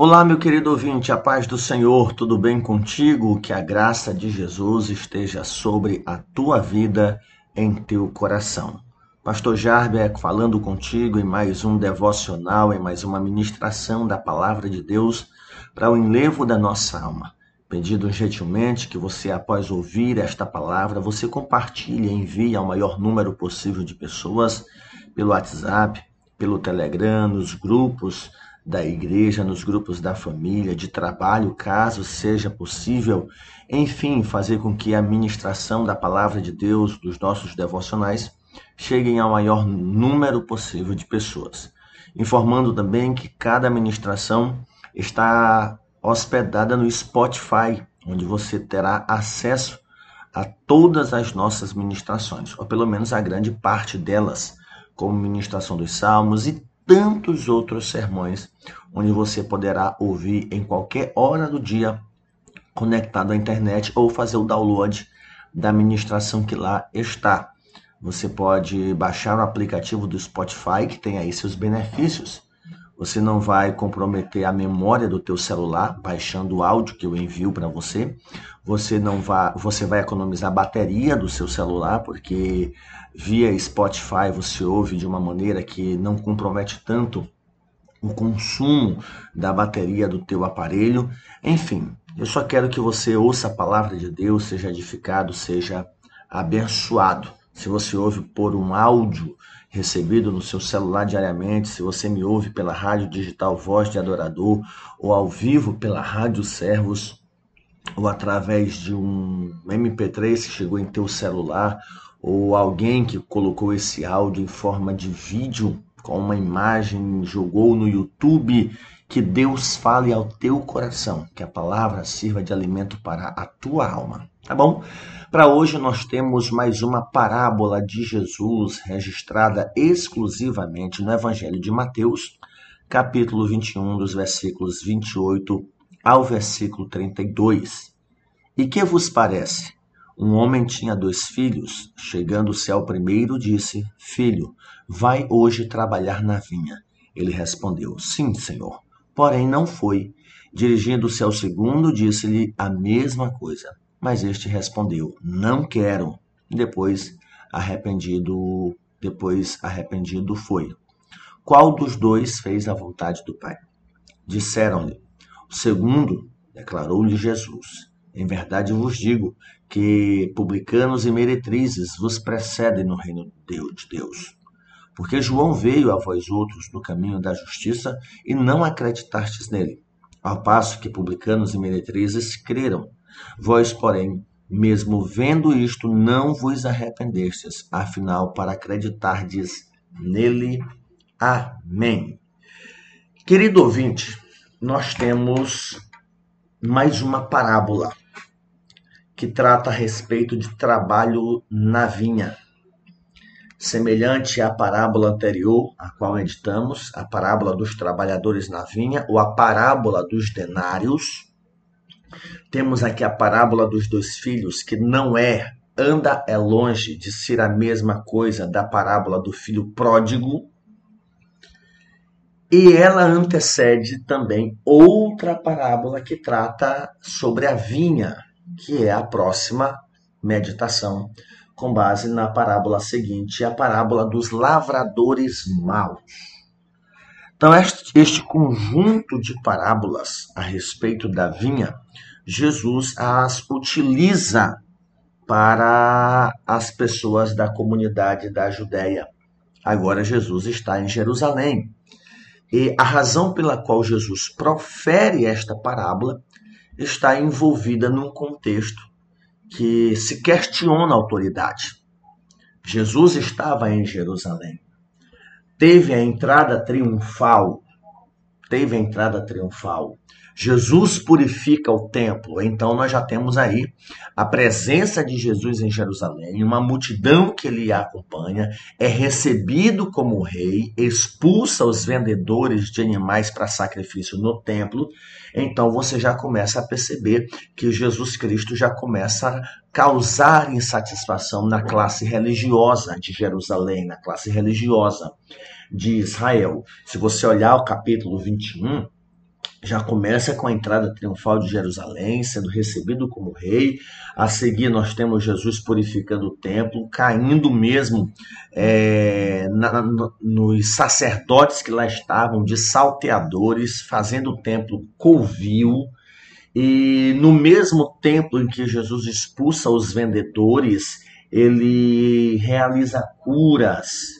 Olá, meu querido ouvinte, a paz do Senhor, tudo bem contigo? Que a graça de Jesus esteja sobre a tua vida, em teu coração. Pastor Jarber falando contigo em mais um devocional, em mais uma ministração da palavra de Deus para o enlevo da nossa alma. Pedindo gentilmente que você, após ouvir esta palavra, você compartilhe e envie ao maior número possível de pessoas pelo WhatsApp, pelo Telegram, nos grupos da igreja, nos grupos da família, de trabalho, caso seja possível, enfim, fazer com que a ministração da palavra de Deus, dos nossos devocionais, cheguem ao maior número possível de pessoas. Informando também que cada ministração está hospedada no Spotify, onde você terá acesso a todas as nossas ministrações, ou pelo menos a grande parte delas, como ministração dos Salmos e tantos outros sermões, onde você poderá ouvir em qualquer hora do dia, conectado à internet ou fazer o download da ministração que lá está. Você pode baixar o aplicativo do Spotify, que tem aí seus benefícios. Você não vai comprometer a memória do teu celular baixando o áudio que eu envio para você. Você não vai, você vai economizar a bateria do seu celular, porque via Spotify você ouve de uma maneira que não compromete tanto o consumo da bateria do teu aparelho. Enfim, eu só quero que você ouça a palavra de Deus, seja edificado, seja abençoado. Se você ouve por um áudio recebido no seu celular diariamente, se você me ouve pela rádio digital Voz de Adorador ou ao vivo pela Rádio Servos ou através de um MP3 que chegou em teu celular ou alguém que colocou esse áudio em forma de vídeo com uma imagem, jogou no YouTube, que Deus fale ao teu coração, que a palavra sirva de alimento para a tua alma, tá bom? Para hoje nós temos mais uma parábola de Jesus registrada exclusivamente no Evangelho de Mateus, capítulo 21, dos versículos 28 ao versículo 32. E que vos parece? Um homem tinha dois filhos. Chegando-se ao primeiro, disse: Filho, vai hoje trabalhar na vinha. Ele respondeu: Sim, senhor. Porém, não foi. Dirigindo-se ao segundo, disse-lhe a mesma coisa. Mas este respondeu: Não quero. Depois, arrependido, depois arrependido foi. Qual dos dois fez a vontade do Pai? Disseram-lhe. O segundo declarou-lhe Jesus. Em verdade vos digo que publicanos e meretrizes vos precedem no reino de Deus. Porque João veio a vós outros no caminho da justiça e não acreditastes nele, ao passo que publicanos e meretrizes creram. Vós, porém, mesmo vendo isto, não vos arrependestes, afinal, para acreditardes nele. Amém. Querido ouvinte, nós temos mais uma parábola que trata a respeito de trabalho na vinha. Semelhante à parábola anterior, a qual editamos, a parábola dos trabalhadores na vinha, ou a parábola dos denários, temos aqui a parábola dos dois filhos, que não é, anda é longe de ser a mesma coisa da parábola do filho pródigo, e ela antecede também outra parábola que trata sobre a vinha, que é a próxima meditação, com base na parábola seguinte, a parábola dos lavradores maus. Então, este, conjunto de parábolas a respeito da vinha, Jesus as utiliza para as pessoas da comunidade da Judéia. Agora, Jesus está em Jerusalém. E a razão pela qual Jesus profere esta parábola está envolvida num contexto que se questiona a autoridade. Jesus estava em Jerusalém. Teve a entrada triunfal. Teve a entrada triunfal. Jesus purifica o templo. Então nós já temos aí a presença de Jesus em Jerusalém, uma multidão que lhe acompanha, é recebido como rei, expulsa os vendedores de animais para sacrifício no templo. Então você já começa a perceber que Jesus Cristo já começa a causar insatisfação na classe religiosa de Jerusalém, na classe religiosa de Israel. Se você olhar o capítulo 21, já começa com a entrada triunfal de Jerusalém, sendo recebido como rei. A seguir, nós temos Jesus purificando o templo, caindo mesmo é, na, nos sacerdotes que lá estavam, de salteadores, fazendo o templo covil. E no mesmo templo em que Jesus expulsa os vendedores, ele realiza curas.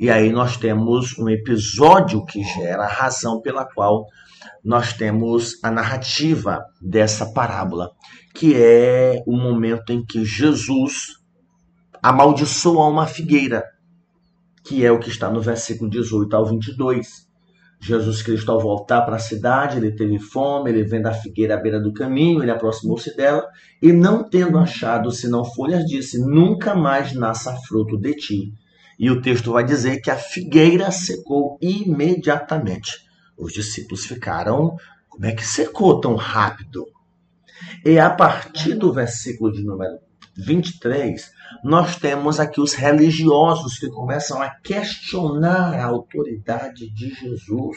E aí nós temos um episódio que gera a razão pela qual nós temos a narrativa dessa parábola, que é o momento em que Jesus amaldiçoa uma figueira, que é o que está no versículo 18 ao 22. Jesus Cristo, ao voltar para a cidade, ele teve fome, ele vendo a figueira à beira do caminho, ele aproximou-se dela e, não tendo achado senão folhas, disse: Nunca mais nasça fruto de ti. E o texto vai dizer que a figueira secou imediatamente. Os discípulos ficaram, como é que secou tão rápido? E a partir do versículo de número 23, nós temos aqui os religiosos que começam a questionar a autoridade de Jesus.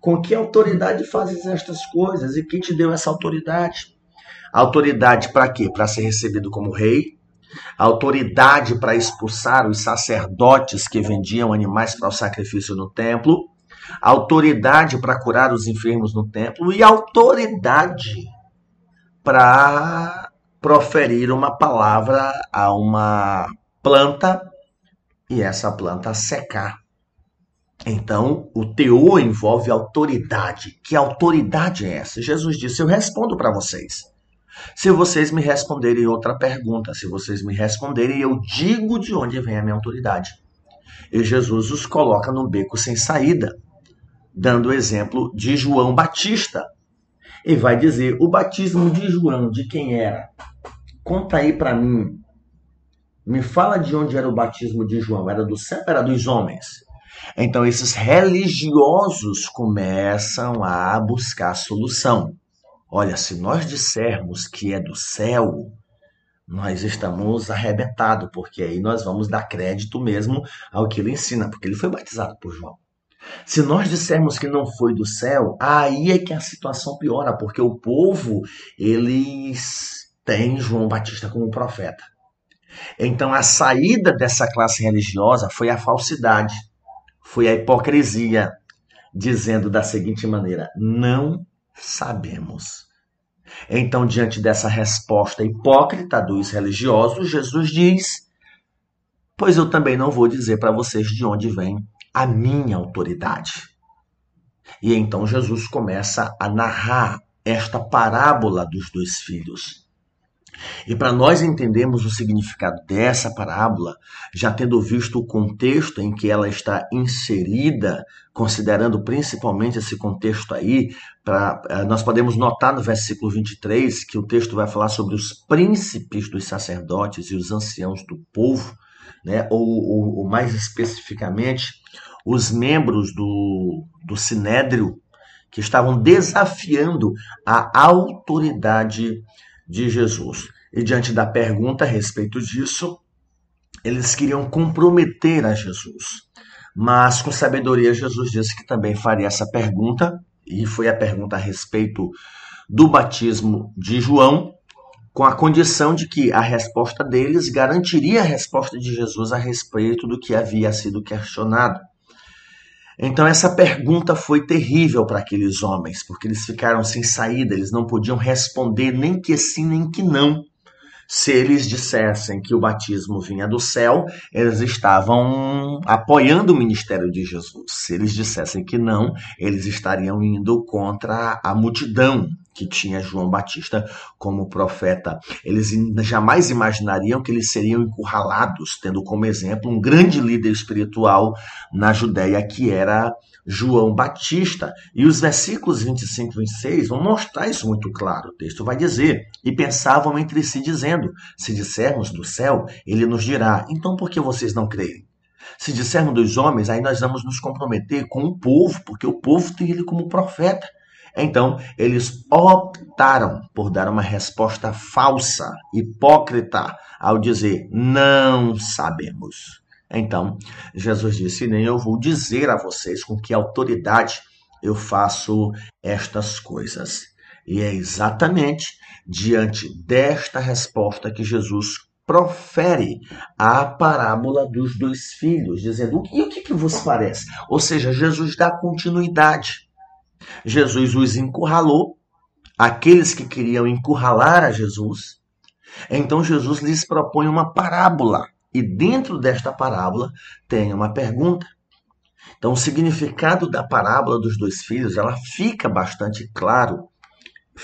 Com que autoridade fazes estas coisas? E quem te deu essa autoridade? Autoridade para quê? Para ser recebido como rei? Autoridade para expulsar os sacerdotes que vendiam animais para o sacrifício no templo? Autoridade para curar os enfermos no templo e autoridade para proferir uma palavra a uma planta e essa planta secar. Então, o teor envolve autoridade. Que autoridade é essa? Jesus disse: Eu respondo para vocês. Se vocês me responderem outra pergunta, se vocês me responderem, eu digo de onde vem a minha autoridade. E Jesus os coloca no beco sem saída dando o exemplo de João Batista. E vai dizer: o batismo de João, de quem era? Conta aí para mim. Me fala de onde era o batismo de João. Era do céu? Era dos homens? Então, esses religiosos começam a buscar solução. Olha, se nós dissermos que é do céu, nós estamos arrebentados, porque aí nós vamos dar crédito mesmo ao que ele ensina, porque ele foi batizado por João. Se nós dissermos que não foi do céu, aí é que a situação piora, porque o povo, eles têm João Batista como profeta. Então a saída dessa classe religiosa foi a falsidade, foi a hipocrisia, dizendo da seguinte maneira: não sabemos. Então, diante dessa resposta hipócrita dos religiosos, Jesus diz: Pois eu também não vou dizer para vocês de onde vem a minha autoridade. E então Jesus começa a narrar esta parábola dos dois filhos. E para nós entendermos o significado dessa parábola, já tendo visto o contexto em que ela está inserida, considerando principalmente esse contexto aí, pra, eh, nós podemos notar no versículo 23 que o texto vai falar sobre os príncipes dos sacerdotes e os anciãos do povo, né? ou, ou, ou mais especificamente, os membros do, do Sinédrio que estavam desafiando a autoridade de Jesus. E diante da pergunta a respeito disso, eles queriam comprometer a Jesus. Mas com sabedoria, Jesus disse que também faria essa pergunta, e foi a pergunta a respeito do batismo de João, com a condição de que a resposta deles garantiria a resposta de Jesus a respeito do que havia sido questionado. Então essa pergunta foi terrível para aqueles homens, porque eles ficaram sem saída, eles não podiam responder nem que sim, nem que não. Se eles dissessem que o batismo vinha do céu, eles estavam apoiando o ministério de Jesus. Se eles dissessem que não, eles estariam indo contra a multidão que tinha João Batista como profeta. Eles jamais imaginariam que eles seriam encurralados, tendo como exemplo um grande líder espiritual na Judéia, que era João Batista. E os versículos 25 e 26 vão mostrar isso muito claro. O texto vai dizer: E pensavam entre si, dizendo: Se dissermos do céu, ele nos dirá: Então por que vocês não creem? Se dissermos dos homens, aí nós vamos nos comprometer com o povo, porque o povo tem ele como profeta. Então, eles optaram por dar uma resposta falsa, hipócrita, ao dizer: Não sabemos. Então, Jesus disse: Nem eu vou dizer a vocês com que autoridade eu faço estas coisas. E é exatamente diante desta resposta que Jesus profere a parábola dos dois filhos, dizendo: E o que, que vos parece? Ou seja, Jesus dá continuidade. Jesus os encurralou, aqueles que queriam encurralar a Jesus. Então Jesus lhes propõe uma parábola. E dentro desta parábola tem uma pergunta. Então, o significado da parábola dos dois filhos, ela fica bastante claro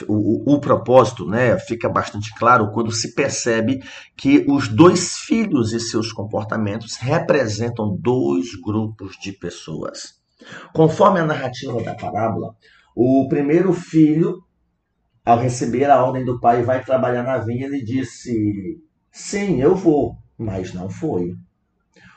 o, o, propósito né, fica bastante claro quando se percebe que os dois filhos e seus comportamentos representam dois grupos de pessoas. Conforme a narrativa da parábola, o primeiro filho, ao receber a ordem do pai, vai trabalhar na vinha, ele disse: Sim, eu vou, mas não foi.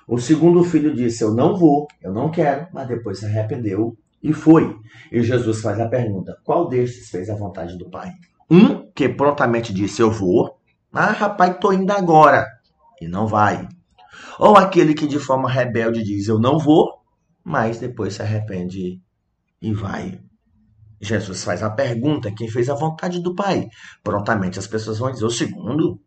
O segundo filho disse: Eu não vou, eu não quero, mas depois se arrependeu e foi. E Jesus faz a pergunta: qual destes fez a vontade do Pai? Um que prontamente disse: Eu vou. Ah, rapaz, tô indo agora. E não vai. Ou aquele que de forma rebelde diz: Eu não vou, mas depois se arrepende e vai. Jesus faz a pergunta: quem fez a vontade do Pai? Prontamente as pessoas vão dizer: o segundo.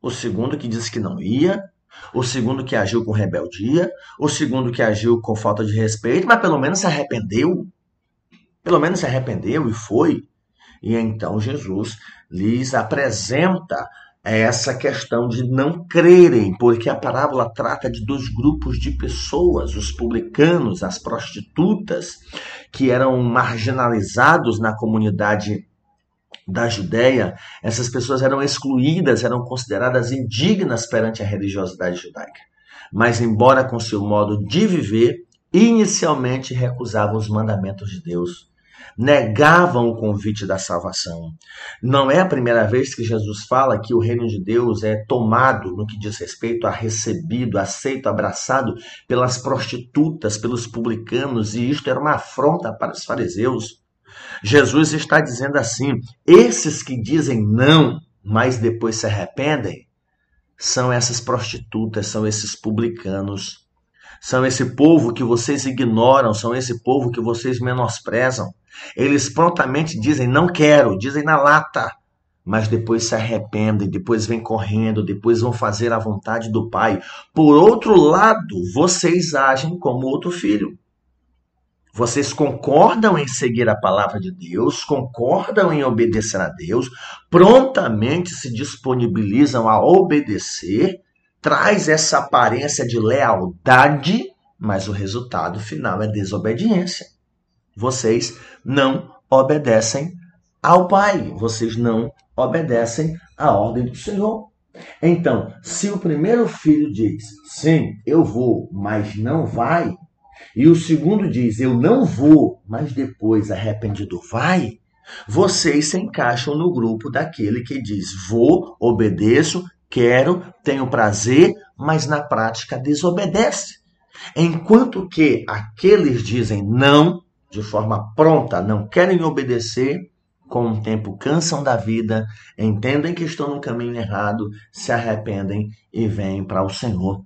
O segundo que disse que não ia, o segundo que agiu com rebeldia, o segundo que agiu com falta de respeito, mas pelo menos se arrependeu. Pelo menos se arrependeu e foi. E então Jesus lhes apresenta essa questão de não crerem, porque a parábola trata de dois grupos de pessoas, os publicanos, as prostitutas, que eram marginalizados na comunidade da Judéia, essas pessoas eram excluídas, eram consideradas indignas perante a religiosidade judaica. Mas, embora com seu modo de viver, inicialmente recusavam os mandamentos de Deus, negavam o convite da salvação. Não é a primeira vez que Jesus fala que o reino de Deus é tomado no que diz respeito a recebido, aceito, abraçado pelas prostitutas, pelos publicanos, e isto era uma afronta para os fariseus. Jesus está dizendo assim: esses que dizem não, mas depois se arrependem, são essas prostitutas, são esses publicanos, são esse povo que vocês ignoram, são esse povo que vocês menosprezam. Eles prontamente dizem não quero, dizem na lata, mas depois se arrependem, depois vêm correndo, depois vão fazer a vontade do Pai. Por outro lado, vocês agem como outro filho. Vocês concordam em seguir a palavra de Deus, concordam em obedecer a Deus, prontamente se disponibilizam a obedecer, traz essa aparência de lealdade, mas o resultado final é desobediência. Vocês não obedecem ao Pai, vocês não obedecem à ordem do Senhor. Então, se o primeiro filho diz, sim, eu vou, mas não vai, e o segundo diz: Eu não vou, mas depois arrependido vai. Vocês se encaixam no grupo daquele que diz: Vou, obedeço, quero, tenho prazer, mas na prática desobedece. Enquanto que aqueles dizem não, de forma pronta, não querem obedecer, com o tempo cansam da vida, entendem que estão no caminho errado, se arrependem e vêm para o Senhor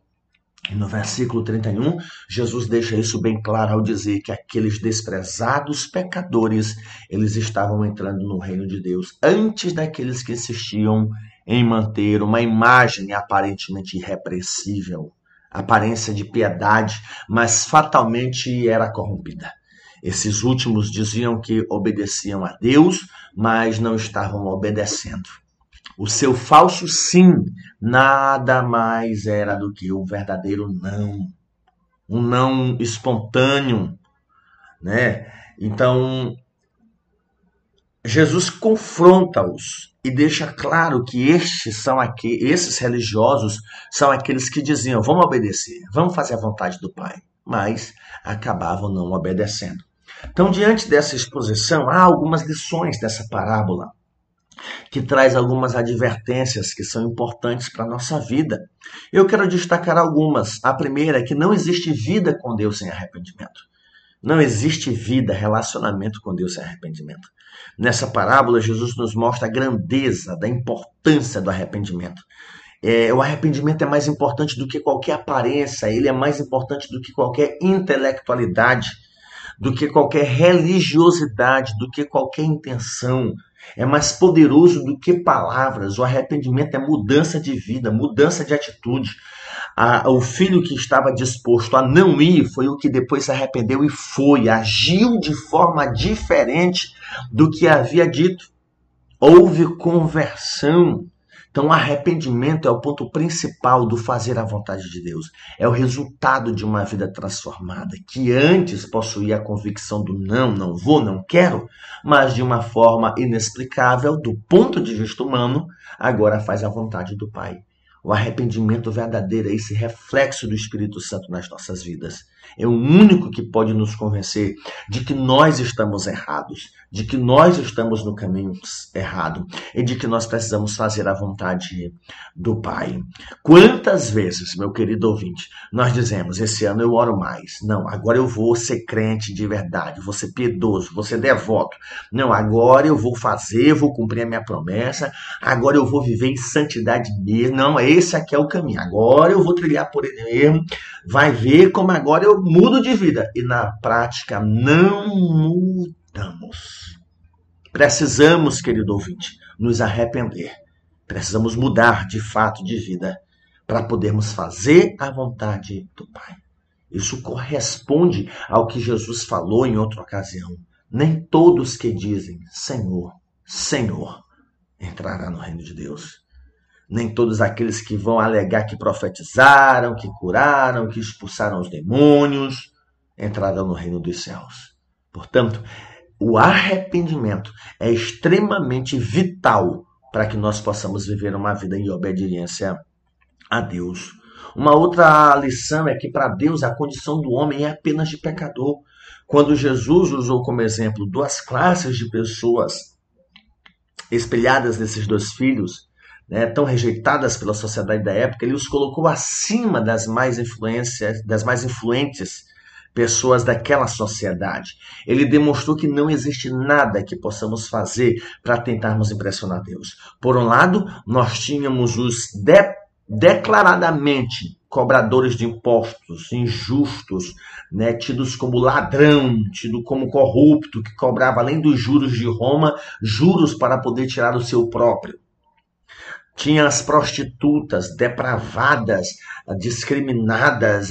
no versículo 31, Jesus deixa isso bem claro ao dizer que aqueles desprezados pecadores, eles estavam entrando no reino de Deus antes daqueles que insistiam em manter uma imagem aparentemente irrepreensível, aparência de piedade, mas fatalmente era corrompida. Esses últimos diziam que obedeciam a Deus, mas não estavam obedecendo. O seu falso sim nada mais era do que o verdadeiro não. Um não espontâneo, né? Então, Jesus confronta-os e deixa claro que estes são aqui, esses religiosos são aqueles que diziam: "Vamos obedecer, vamos fazer a vontade do Pai", mas acabavam não obedecendo. Então, diante dessa exposição, há algumas lições dessa parábola que traz algumas advertências que são importantes para a nossa vida. Eu quero destacar algumas. A primeira é que não existe vida com Deus sem arrependimento. Não existe vida, relacionamento com Deus sem arrependimento. Nessa parábola, Jesus nos mostra a grandeza da importância do arrependimento. É, o arrependimento é mais importante do que qualquer aparência, ele é mais importante do que qualquer intelectualidade. do que qualquer religiosidade, do que qualquer intenção. É mais poderoso do que palavras. O arrependimento é mudança de vida, mudança de atitude. O filho que estava disposto a não ir foi o que depois se arrependeu e foi, agiu de forma diferente do que havia dito. Houve conversão. Então, arrependimento é o ponto principal do fazer a vontade de Deus. É o resultado de uma vida transformada, que antes possuía a convicção do não, não vou, não quero, mas de uma forma inexplicável, do ponto de vista humano, agora faz a vontade do Pai. O arrependimento verdadeiro é esse reflexo do Espírito Santo nas nossas vidas. É o único que pode nos convencer de que nós estamos errados, de que nós estamos no caminho errado e de que nós precisamos fazer a vontade do Pai. Quantas vezes, meu querido ouvinte, nós dizemos: esse ano eu oro mais. Não, agora eu vou ser crente de verdade, vou ser piedoso, vou ser devoto. Não, agora eu vou fazer, vou cumprir a minha promessa, agora eu vou viver em santidade mesmo. Não, esse aqui é o caminho. Agora eu vou trilhar por ele mesmo. Vai ver como agora eu mudo de vida. E na prática não Precisamos, querido ouvinte, nos arrepender. Precisamos mudar de fato de vida para podermos fazer a vontade do Pai. Isso corresponde ao que Jesus falou em outra ocasião. Nem todos que dizem Senhor, Senhor, entrará no reino de Deus. Nem todos aqueles que vão alegar que profetizaram, que curaram, que expulsaram os demônios, entrarão no reino dos céus. Portanto, o arrependimento é extremamente vital para que nós possamos viver uma vida em obediência a Deus. Uma outra lição é que para Deus a condição do homem é apenas de pecador. Quando Jesus usou como exemplo duas classes de pessoas espelhadas nesses dois filhos, né, tão rejeitadas pela sociedade da época, ele os colocou acima das mais influências, das mais influentes pessoas daquela sociedade. Ele demonstrou que não existe nada que possamos fazer para tentarmos impressionar Deus. Por um lado, nós tínhamos os de declaradamente cobradores de impostos, injustos, né, tidos como ladrão, tido como corrupto, que cobrava além dos juros de Roma, juros para poder tirar o seu próprio. Tinha as prostitutas depravadas, discriminadas,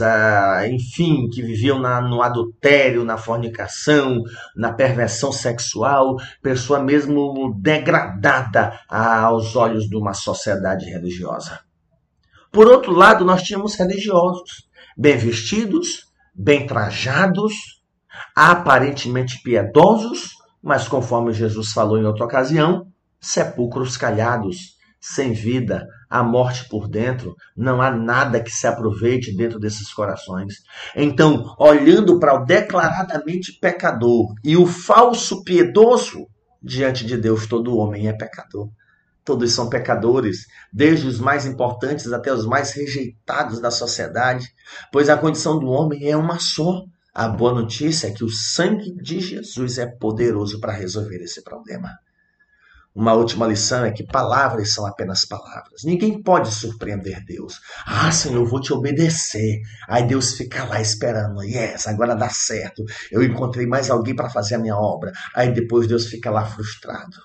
enfim, que viviam na, no adultério, na fornicação, na perversão sexual, pessoa mesmo degradada aos olhos de uma sociedade religiosa. Por outro lado, nós tínhamos religiosos, bem vestidos, bem trajados, aparentemente piedosos, mas conforme Jesus falou em outra ocasião, sepulcros calhados sem vida, a morte por dentro, não há nada que se aproveite dentro desses corações. Então, olhando para o declaradamente pecador e o falso piedoso, diante de Deus todo homem é pecador. Todos são pecadores, desde os mais importantes até os mais rejeitados da sociedade, pois a condição do homem é uma só. A boa notícia é que o sangue de Jesus é poderoso para resolver esse problema. Uma última lição é que palavras são apenas palavras. Ninguém pode surpreender Deus. Ah, Senhor, eu vou te obedecer. Aí Deus fica lá esperando. Yes, agora dá certo. Eu encontrei mais alguém para fazer a minha obra. Aí depois Deus fica lá frustrado.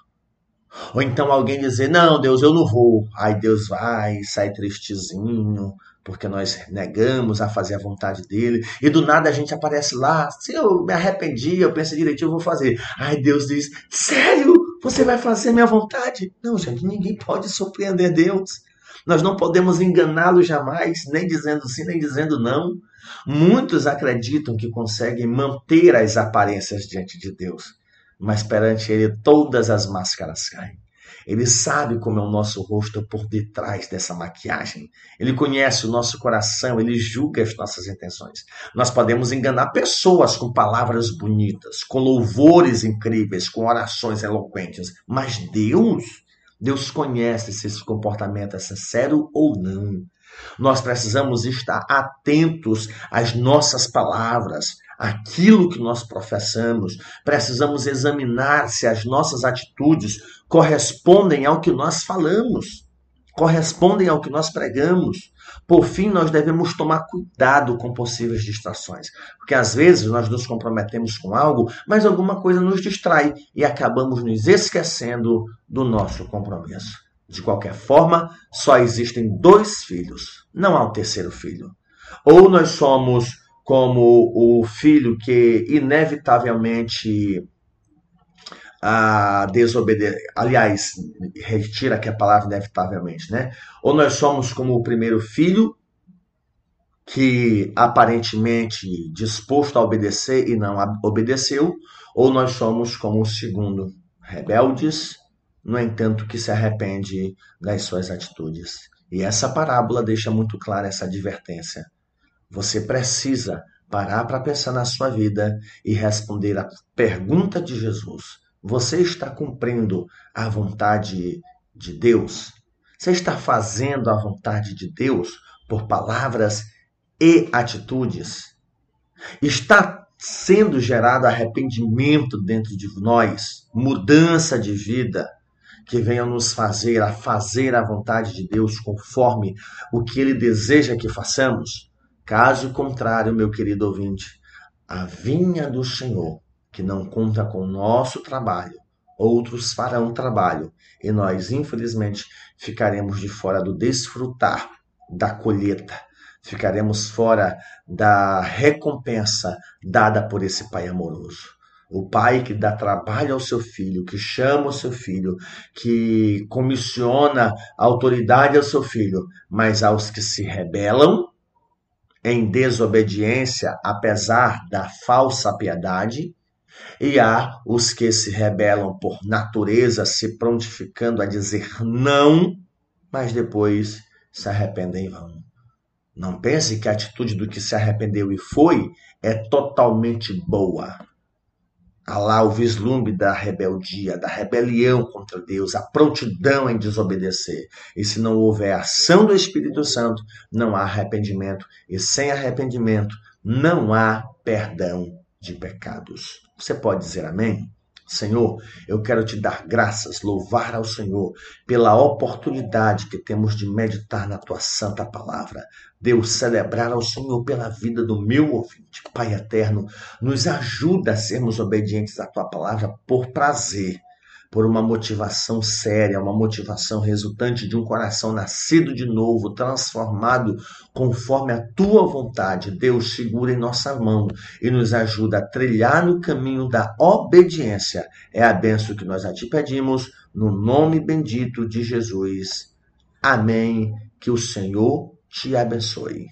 Ou então alguém dizer: Não, Deus, eu não vou. Aí Deus vai, sai tristezinho, porque nós negamos a fazer a vontade dele. E do nada a gente aparece lá: Se eu me arrependi, eu pensei direitinho, eu vou fazer. Aí Deus diz: Sério? Você vai fazer minha vontade? Não, gente, ninguém pode surpreender Deus. Nós não podemos enganá-lo jamais, nem dizendo sim, nem dizendo não. Muitos acreditam que conseguem manter as aparências diante de Deus, mas perante Ele todas as máscaras caem. Ele sabe como é o nosso rosto por detrás dessa maquiagem. Ele conhece o nosso coração, ele julga as nossas intenções. Nós podemos enganar pessoas com palavras bonitas, com louvores incríveis, com orações eloquentes, mas Deus, Deus conhece se esse comportamento é sincero ou não. Nós precisamos estar atentos às nossas palavras, aquilo que nós professamos. Precisamos examinar se as nossas atitudes correspondem ao que nós falamos. correspondem ao que nós pregamos. Por fim, nós devemos tomar cuidado com possíveis distrações, porque às vezes nós nos comprometemos com algo, mas alguma coisa nos distrai e acabamos nos esquecendo do nosso compromisso. De qualquer forma, só existem dois filhos, não há um terceiro filho. Ou nós somos como o filho que inevitavelmente a desobedecer. Aliás, retira aqui a palavra inevitavelmente, né? Ou nós somos como o primeiro filho, que aparentemente disposto a obedecer e não obedeceu, ou nós somos como o segundo, rebeldes, no entanto, que se arrepende das suas atitudes. E essa parábola deixa muito clara essa advertência. Você precisa parar para pensar na sua vida e responder a pergunta de Jesus você está cumprindo a vontade de Deus? Você está fazendo a vontade de Deus por palavras e atitudes? Está sendo gerado arrependimento dentro de nós, mudança de vida que venha nos fazer a fazer a vontade de Deus conforme o que ele deseja que façamos? Caso contrário, meu querido ouvinte, a vinha do Senhor que não conta com o nosso trabalho, outros farão trabalho e nós, infelizmente, ficaremos de fora do desfrutar da colheita, ficaremos fora da recompensa dada por esse Pai amoroso. O pai que dá trabalho ao seu filho, que chama o seu filho, que comissiona autoridade ao seu filho, mas aos que se rebelam em desobediência, apesar da falsa piedade, e há os que se rebelam por natureza, se prontificando a dizer não, mas depois se arrependem em vão. Não pense que a atitude do que se arrependeu e foi é totalmente boa. Há lá o vislumbre da rebeldia, da rebelião contra Deus, a prontidão em desobedecer. E se não houver ação do Espírito Santo, não há arrependimento. E sem arrependimento, não há perdão de pecados. Você pode dizer amém? Senhor, eu quero te dar graças, louvar ao Senhor pela oportunidade que temos de meditar na tua santa palavra. Deus, celebrar ao Senhor pela vida do meu ouvinte. Pai eterno, nos ajuda a sermos obedientes à tua palavra por prazer por uma motivação séria, uma motivação resultante de um coração nascido de novo, transformado conforme a tua vontade. Deus segura em nossa mão e nos ajuda a trilhar no caminho da obediência. É a benção que nós a ti pedimos, no nome bendito de Jesus. Amém. Que o Senhor te abençoe.